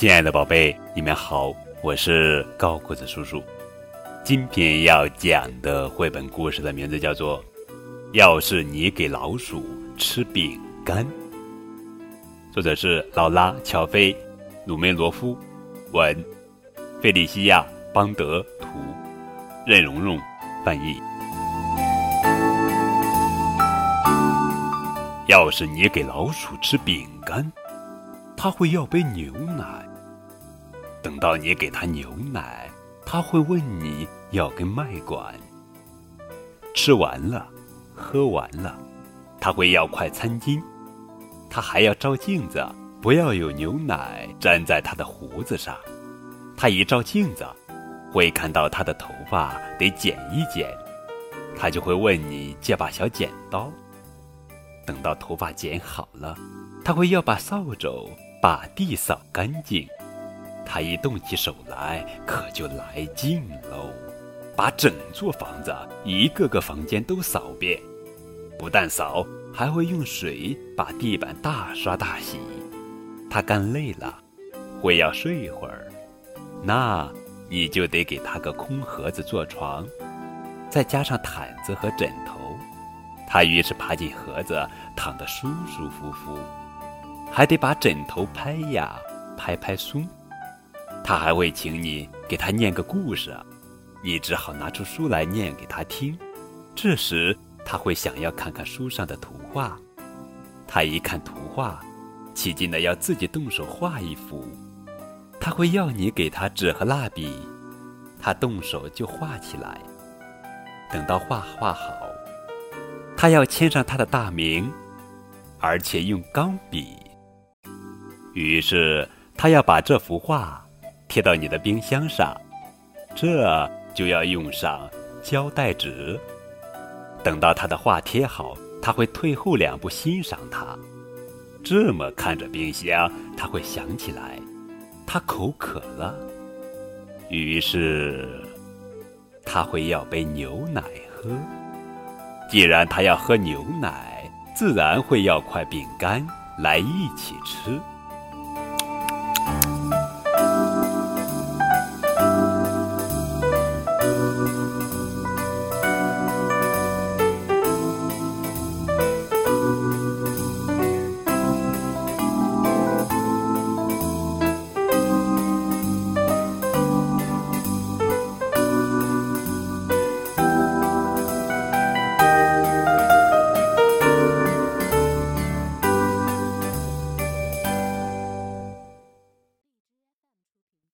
亲爱的宝贝，你们好，我是高个子叔叔。今天要讲的绘本故事的名字叫做《要是你给老鼠吃饼干》，作者是劳拉·乔菲、鲁梅罗夫，文，费利西亚·邦德图，任蓉蓉翻译。要是你给老鼠吃饼干，它会要杯牛奶。等到你给他牛奶，他会问你要根麦管。吃完了，喝完了，他会要块餐巾。他还要照镜子，不要有牛奶粘在他的胡子上。他一照镜子，会看到他的头发得剪一剪，他就会问你借把小剪刀。等到头发剪好了，他会要把扫帚把地扫干净。他一动起手来，可就来劲喽，把整座房子一个个房间都扫遍，不但扫，还会用水把地板大刷大洗。他干累了，会要睡一会儿，那你就得给他个空盒子做床，再加上毯子和枕头。他于是爬进盒子，躺得舒舒服服，还得把枕头拍呀拍拍松。他还会请你给他念个故事，你只好拿出书来念给他听。这时他会想要看看书上的图画，他一看图画，起劲的要自己动手画一幅。他会要你给他纸和蜡笔，他动手就画起来。等到画画好，他要签上他的大名，而且用钢笔。于是他要把这幅画。贴到你的冰箱上，这就要用上胶带纸。等到他的画贴好，他会退后两步欣赏它。这么看着冰箱，他会想起来，他口渴了，于是他会要杯牛奶喝。既然他要喝牛奶，自然会要块饼干来一起吃。